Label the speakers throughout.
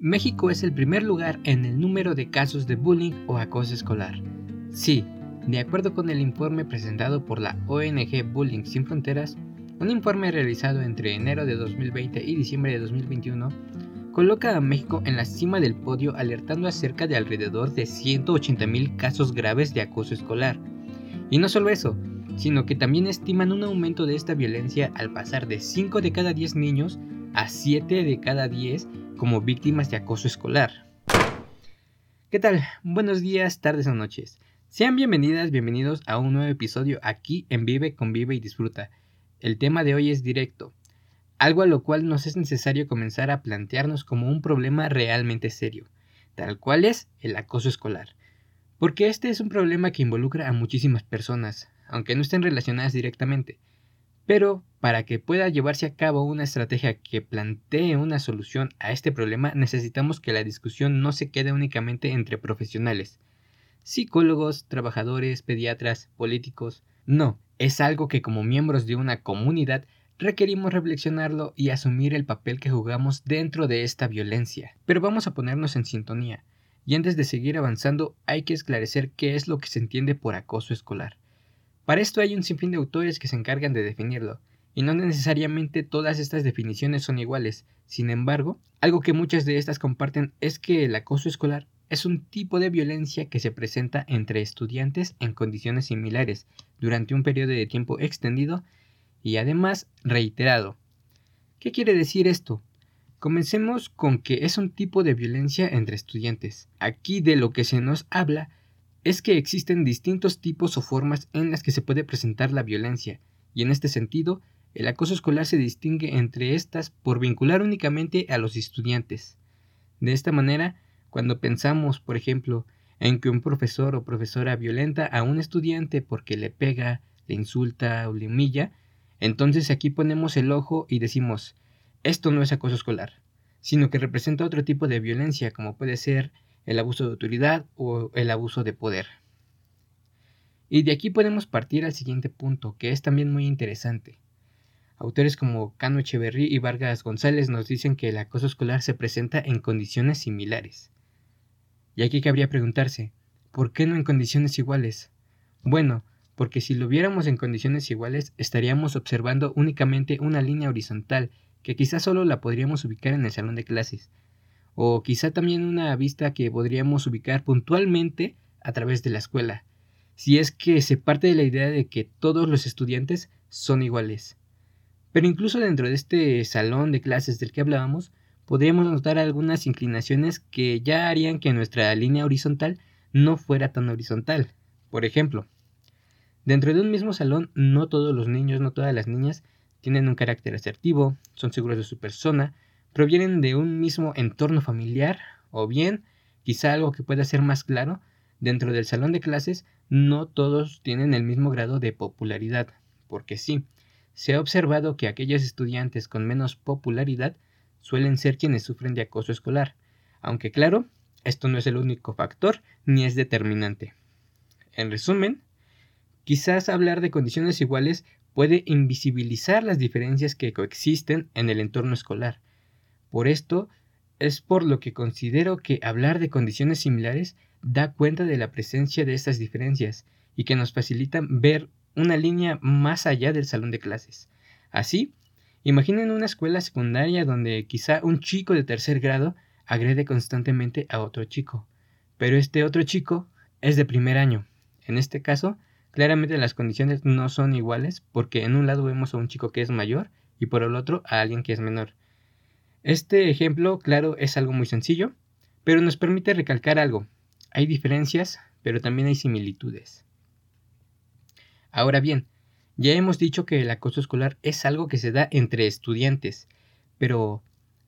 Speaker 1: México es el primer lugar en el número de casos de bullying o acoso escolar. Sí, de acuerdo con el informe presentado por la ONG Bullying Sin Fronteras, un informe realizado entre enero de 2020 y diciembre de 2021 coloca a México en la cima del podio alertando acerca de alrededor de 180.000 casos graves de acoso escolar. Y no solo eso, sino que también estiman un aumento de esta violencia al pasar de 5 de cada 10 niños a 7 de cada 10 como víctimas de acoso escolar. ¿Qué tal? Buenos días, tardes o noches. Sean bienvenidas, bienvenidos a un nuevo episodio aquí en Vive, Convive y Disfruta. El tema de hoy es directo, algo a lo cual nos es necesario comenzar a plantearnos como un problema realmente serio, tal cual es el acoso escolar. Porque este es un problema que involucra a muchísimas personas, aunque no estén relacionadas directamente. Pero para que pueda llevarse a cabo una estrategia que plantee una solución a este problema, necesitamos que la discusión no se quede únicamente entre profesionales, psicólogos, trabajadores, pediatras, políticos. No, es algo que como miembros de una comunidad requerimos reflexionarlo y asumir el papel que jugamos dentro de esta violencia. Pero vamos a ponernos en sintonía, y antes de seguir avanzando hay que esclarecer qué es lo que se entiende por acoso escolar. Para esto hay un sinfín de autores que se encargan de definirlo, y no necesariamente todas estas definiciones son iguales. Sin embargo, algo que muchas de estas comparten es que el acoso escolar es un tipo de violencia que se presenta entre estudiantes en condiciones similares durante un periodo de tiempo extendido y además reiterado. ¿Qué quiere decir esto? Comencemos con que es un tipo de violencia entre estudiantes. Aquí de lo que se nos habla es que existen distintos tipos o formas en las que se puede presentar la violencia, y en este sentido, el acoso escolar se distingue entre estas por vincular únicamente a los estudiantes. De esta manera, cuando pensamos, por ejemplo, en que un profesor o profesora violenta a un estudiante porque le pega, le insulta o le humilla, entonces aquí ponemos el ojo y decimos, esto no es acoso escolar, sino que representa otro tipo de violencia como puede ser el abuso de autoridad o el abuso de poder. Y de aquí podemos partir al siguiente punto, que es también muy interesante. Autores como Cano Echeverry y Vargas González nos dicen que el acoso escolar se presenta en condiciones similares. Y aquí cabría preguntarse, ¿por qué no en condiciones iguales? Bueno, porque si lo viéramos en condiciones iguales estaríamos observando únicamente una línea horizontal que quizás solo la podríamos ubicar en el salón de clases, o quizá también una vista que podríamos ubicar puntualmente a través de la escuela, si es que se parte de la idea de que todos los estudiantes son iguales. Pero incluso dentro de este salón de clases del que hablábamos, podríamos notar algunas inclinaciones que ya harían que nuestra línea horizontal no fuera tan horizontal. Por ejemplo, dentro de un mismo salón no todos los niños, no todas las niñas tienen un carácter asertivo, son seguros de su persona, provienen de un mismo entorno familiar o bien, quizá algo que pueda ser más claro, dentro del salón de clases no todos tienen el mismo grado de popularidad, porque sí, se ha observado que aquellos estudiantes con menos popularidad suelen ser quienes sufren de acoso escolar, aunque claro, esto no es el único factor ni es determinante. En resumen, quizás hablar de condiciones iguales puede invisibilizar las diferencias que coexisten en el entorno escolar, por esto, es por lo que considero que hablar de condiciones similares da cuenta de la presencia de estas diferencias y que nos facilitan ver una línea más allá del salón de clases. Así, imaginen una escuela secundaria donde quizá un chico de tercer grado agrede constantemente a otro chico, pero este otro chico es de primer año. En este caso, claramente las condiciones no son iguales porque en un lado vemos a un chico que es mayor y por el otro a alguien que es menor. Este ejemplo, claro, es algo muy sencillo, pero nos permite recalcar algo. Hay diferencias, pero también hay similitudes. Ahora bien, ya hemos dicho que el acoso escolar es algo que se da entre estudiantes, pero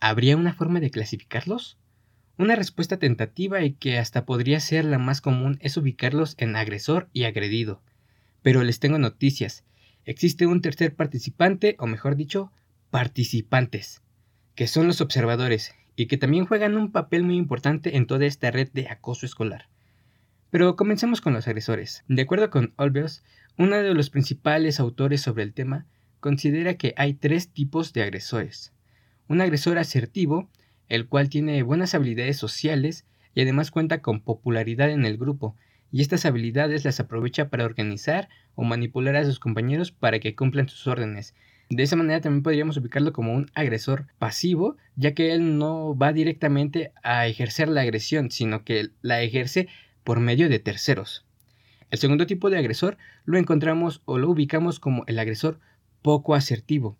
Speaker 1: ¿habría una forma de clasificarlos? Una respuesta tentativa y que hasta podría ser la más común es ubicarlos en agresor y agredido. Pero les tengo noticias. Existe un tercer participante, o mejor dicho, participantes que son los observadores y que también juegan un papel muy importante en toda esta red de acoso escolar. Pero comencemos con los agresores. De acuerdo con Olbeos, uno de los principales autores sobre el tema, considera que hay tres tipos de agresores. Un agresor asertivo el cual tiene buenas habilidades sociales y además cuenta con popularidad en el grupo, y estas habilidades las aprovecha para organizar o manipular a sus compañeros para que cumplan sus órdenes. De esa manera también podríamos ubicarlo como un agresor pasivo, ya que él no va directamente a ejercer la agresión, sino que la ejerce por medio de terceros. El segundo tipo de agresor lo encontramos o lo ubicamos como el agresor poco asertivo.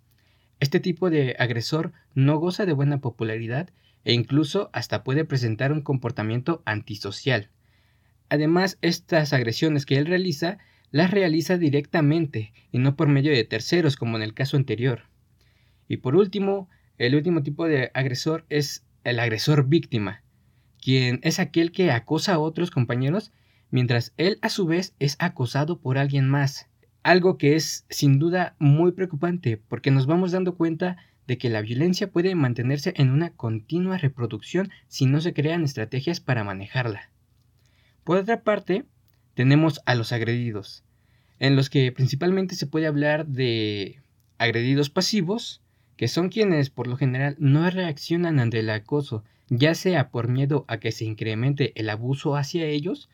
Speaker 1: Este tipo de agresor no goza de buena popularidad e incluso hasta puede presentar un comportamiento antisocial. Además, estas agresiones que él realiza las realiza directamente y no por medio de terceros como en el caso anterior. Y por último, el último tipo de agresor es el agresor víctima, quien es aquel que acosa a otros compañeros mientras él a su vez es acosado por alguien más. Algo que es sin duda muy preocupante porque nos vamos dando cuenta de que la violencia puede mantenerse en una continua reproducción si no se crean estrategias para manejarla. Por otra parte, tenemos a los agredidos, en los que principalmente se puede hablar de agredidos pasivos, que son quienes por lo general no reaccionan ante el acoso, ya sea por miedo a que se incremente el abuso hacia ellos,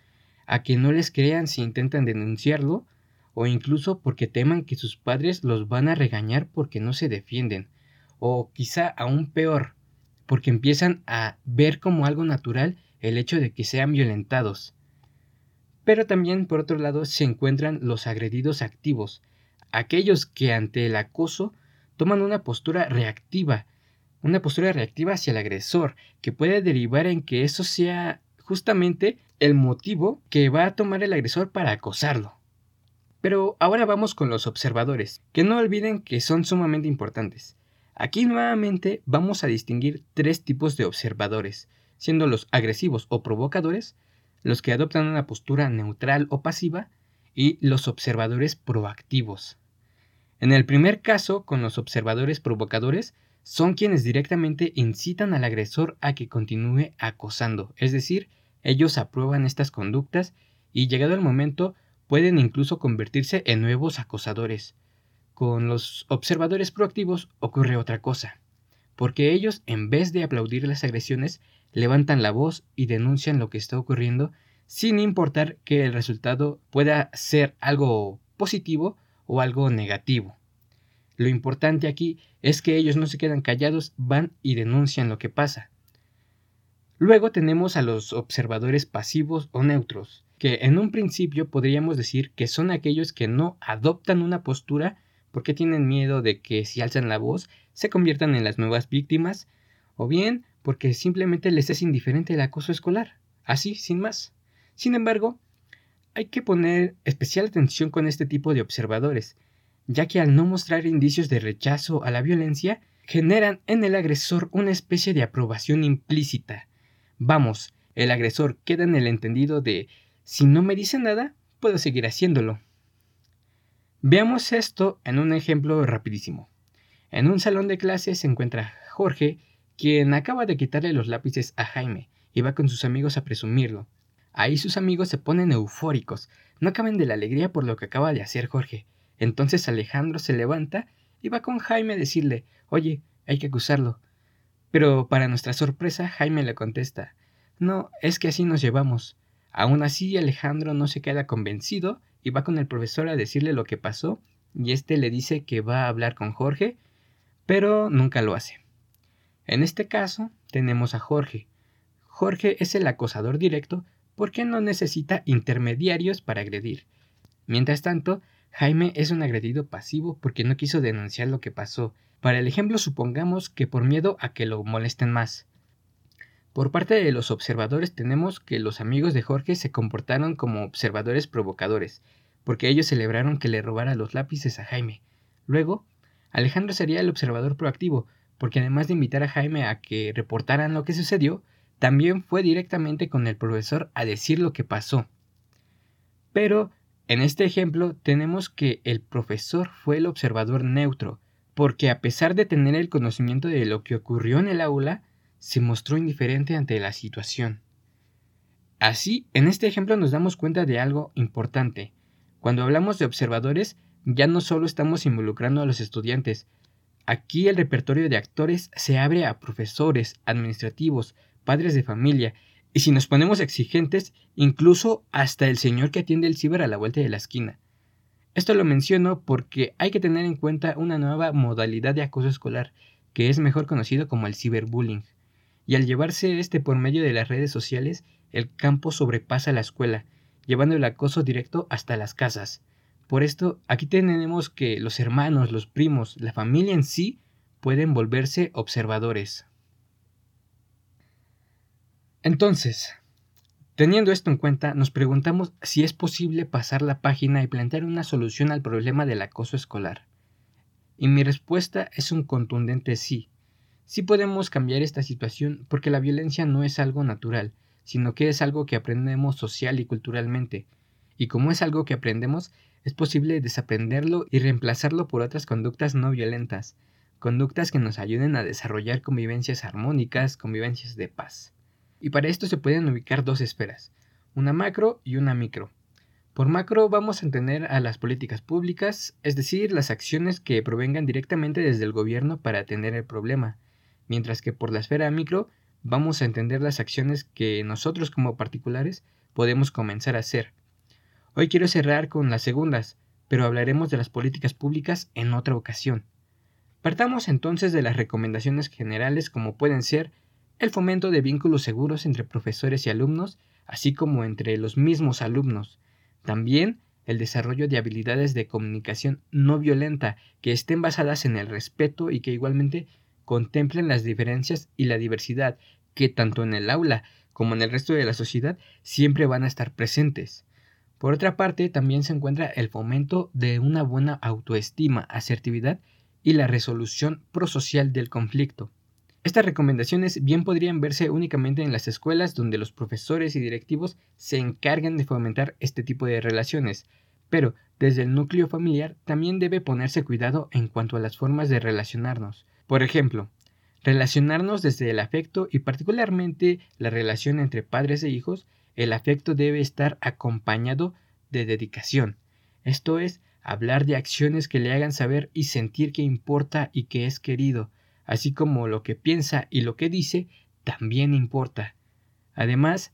Speaker 1: a que no les crean si intentan denunciarlo, o incluso porque teman que sus padres los van a regañar porque no se defienden, o quizá aún peor, porque empiezan a ver como algo natural el hecho de que sean violentados. Pero también, por otro lado, se encuentran los agredidos activos, aquellos que ante el acoso toman una postura reactiva, una postura reactiva hacia el agresor, que puede derivar en que eso sea justamente el motivo que va a tomar el agresor para acosarlo. Pero ahora vamos con los observadores, que no olviden que son sumamente importantes. Aquí nuevamente vamos a distinguir tres tipos de observadores, siendo los agresivos o provocadores, los que adoptan una postura neutral o pasiva, y los observadores proactivos. En el primer caso, con los observadores provocadores, son quienes directamente incitan al agresor a que continúe acosando, es decir, ellos aprueban estas conductas y llegado el momento pueden incluso convertirse en nuevos acosadores. Con los observadores proactivos ocurre otra cosa, porque ellos en vez de aplaudir las agresiones, levantan la voz y denuncian lo que está ocurriendo sin importar que el resultado pueda ser algo positivo o algo negativo. Lo importante aquí es que ellos no se quedan callados, van y denuncian lo que pasa. Luego tenemos a los observadores pasivos o neutros, que en un principio podríamos decir que son aquellos que no adoptan una postura porque tienen miedo de que si alzan la voz se conviertan en las nuevas víctimas, o bien porque simplemente les es indiferente el acoso escolar, así, sin más. Sin embargo, hay que poner especial atención con este tipo de observadores, ya que al no mostrar indicios de rechazo a la violencia, generan en el agresor una especie de aprobación implícita, Vamos, el agresor queda en el entendido de si no me dice nada, puedo seguir haciéndolo. Veamos esto en un ejemplo rapidísimo. En un salón de clases se encuentra Jorge, quien acaba de quitarle los lápices a Jaime y va con sus amigos a presumirlo. Ahí sus amigos se ponen eufóricos, no caben de la alegría por lo que acaba de hacer Jorge. Entonces Alejandro se levanta y va con Jaime a decirle, oye, hay que acusarlo. Pero para nuestra sorpresa, Jaime le contesta, no, es que así nos llevamos. Aún así, Alejandro no se queda convencido y va con el profesor a decirle lo que pasó, y éste le dice que va a hablar con Jorge, pero nunca lo hace. En este caso, tenemos a Jorge. Jorge es el acosador directo porque no necesita intermediarios para agredir. Mientras tanto, Jaime es un agredido pasivo porque no quiso denunciar lo que pasó para el ejemplo, supongamos que por miedo a que lo molesten más. Por parte de los observadores tenemos que los amigos de Jorge se comportaron como observadores provocadores, porque ellos celebraron que le robara los lápices a Jaime. Luego, Alejandro sería el observador proactivo, porque además de invitar a Jaime a que reportaran lo que sucedió, también fue directamente con el profesor a decir lo que pasó. Pero, en este ejemplo, tenemos que el profesor fue el observador neutro, porque a pesar de tener el conocimiento de lo que ocurrió en el aula, se mostró indiferente ante la situación. Así, en este ejemplo nos damos cuenta de algo importante. Cuando hablamos de observadores, ya no solo estamos involucrando a los estudiantes, Aquí el repertorio de actores se abre a profesores, administrativos, padres de familia, y si nos ponemos exigentes, incluso hasta el señor que atiende el ciber a la vuelta de la esquina. Esto lo menciono porque hay que tener en cuenta una nueva modalidad de acoso escolar, que es mejor conocido como el ciberbullying. Y al llevarse este por medio de las redes sociales, el campo sobrepasa la escuela, llevando el acoso directo hasta las casas. Por esto, aquí tenemos que los hermanos, los primos, la familia en sí pueden volverse observadores. Entonces, teniendo esto en cuenta, nos preguntamos si es posible pasar la página y plantear una solución al problema del acoso escolar. Y mi respuesta es un contundente sí. Sí podemos cambiar esta situación porque la violencia no es algo natural, sino que es algo que aprendemos social y culturalmente. Y como es algo que aprendemos, es posible desaprenderlo y reemplazarlo por otras conductas no violentas, conductas que nos ayuden a desarrollar convivencias armónicas, convivencias de paz. Y para esto se pueden ubicar dos esferas, una macro y una micro. Por macro vamos a entender a las políticas públicas, es decir, las acciones que provengan directamente desde el gobierno para atender el problema, mientras que por la esfera micro vamos a entender las acciones que nosotros como particulares podemos comenzar a hacer. Hoy quiero cerrar con las segundas, pero hablaremos de las políticas públicas en otra ocasión. Partamos entonces de las recomendaciones generales como pueden ser el fomento de vínculos seguros entre profesores y alumnos, así como entre los mismos alumnos. También el desarrollo de habilidades de comunicación no violenta que estén basadas en el respeto y que igualmente contemplen las diferencias y la diversidad que tanto en el aula como en el resto de la sociedad siempre van a estar presentes. Por otra parte, también se encuentra el fomento de una buena autoestima, asertividad y la resolución prosocial del conflicto. Estas recomendaciones bien podrían verse únicamente en las escuelas donde los profesores y directivos se encargan de fomentar este tipo de relaciones, pero desde el núcleo familiar también debe ponerse cuidado en cuanto a las formas de relacionarnos. Por ejemplo, relacionarnos desde el afecto y particularmente la relación entre padres e hijos, el afecto debe estar acompañado de dedicación. Esto es, hablar de acciones que le hagan saber y sentir que importa y que es querido, así como lo que piensa y lo que dice también importa. Además,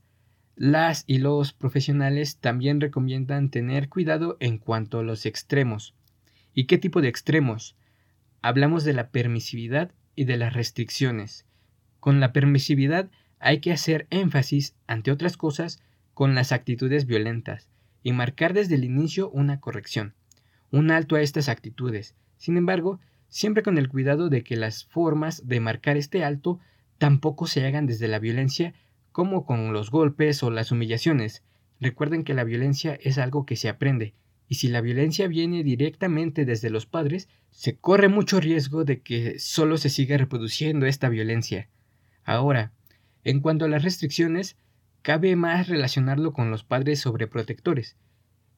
Speaker 1: las y los profesionales también recomiendan tener cuidado en cuanto a los extremos. ¿Y qué tipo de extremos? hablamos de la permisividad y de las restricciones. Con la permisividad hay que hacer énfasis, ante otras cosas, con las actitudes violentas y marcar desde el inicio una corrección, un alto a estas actitudes. Sin embargo, siempre con el cuidado de que las formas de marcar este alto tampoco se hagan desde la violencia como con los golpes o las humillaciones. Recuerden que la violencia es algo que se aprende y si la violencia viene directamente desde los padres, se corre mucho riesgo de que solo se siga reproduciendo esta violencia. Ahora, en cuanto a las restricciones, cabe más relacionarlo con los padres sobreprotectores.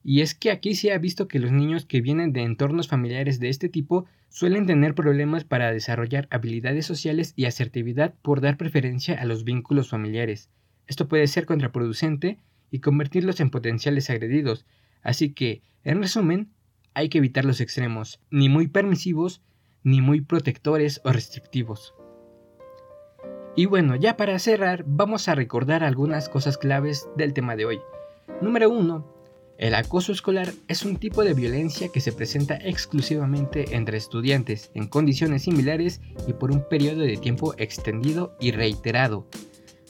Speaker 1: Y es que aquí se ha visto que los niños que vienen de entornos familiares de este tipo suelen tener problemas para desarrollar habilidades sociales y asertividad por dar preferencia a los vínculos familiares. Esto puede ser contraproducente y convertirlos en potenciales agredidos, Así que, en resumen, hay que evitar los extremos, ni muy permisivos, ni muy protectores o restrictivos. Y bueno, ya para cerrar, vamos a recordar algunas cosas claves del tema de hoy. Número 1. El acoso escolar es un tipo de violencia que se presenta exclusivamente entre estudiantes en condiciones similares y por un periodo de tiempo extendido y reiterado,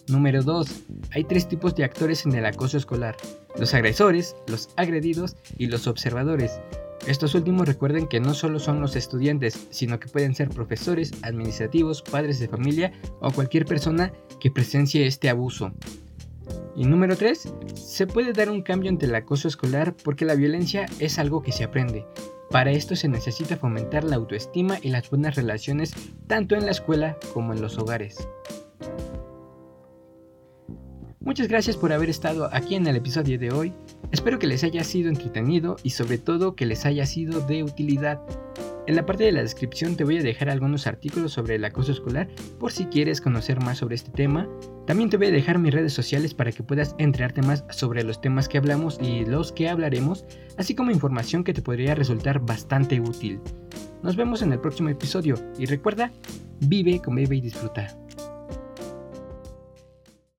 Speaker 1: Número 2. Hay tres tipos de actores en el acoso escolar. Los agresores, los agredidos y los observadores. Estos últimos recuerden que no solo son los estudiantes, sino que pueden ser profesores, administrativos, padres de familia o cualquier persona que presencie este abuso. Y número 3. Se puede dar un cambio ante el acoso escolar porque la violencia es algo que se aprende. Para esto se necesita fomentar la autoestima y las buenas relaciones tanto en la escuela como en los hogares. Muchas gracias por haber estado aquí en el episodio de hoy. Espero que les haya sido entretenido y sobre todo que les haya sido de utilidad. En la parte de la descripción te voy a dejar algunos artículos sobre el acoso escolar por si quieres conocer más sobre este tema. También te voy a dejar mis redes sociales para que puedas enterarte más sobre los temas que hablamos y los que hablaremos, así como información que te podría resultar bastante útil. Nos vemos en el próximo episodio y recuerda, vive, convive y disfruta.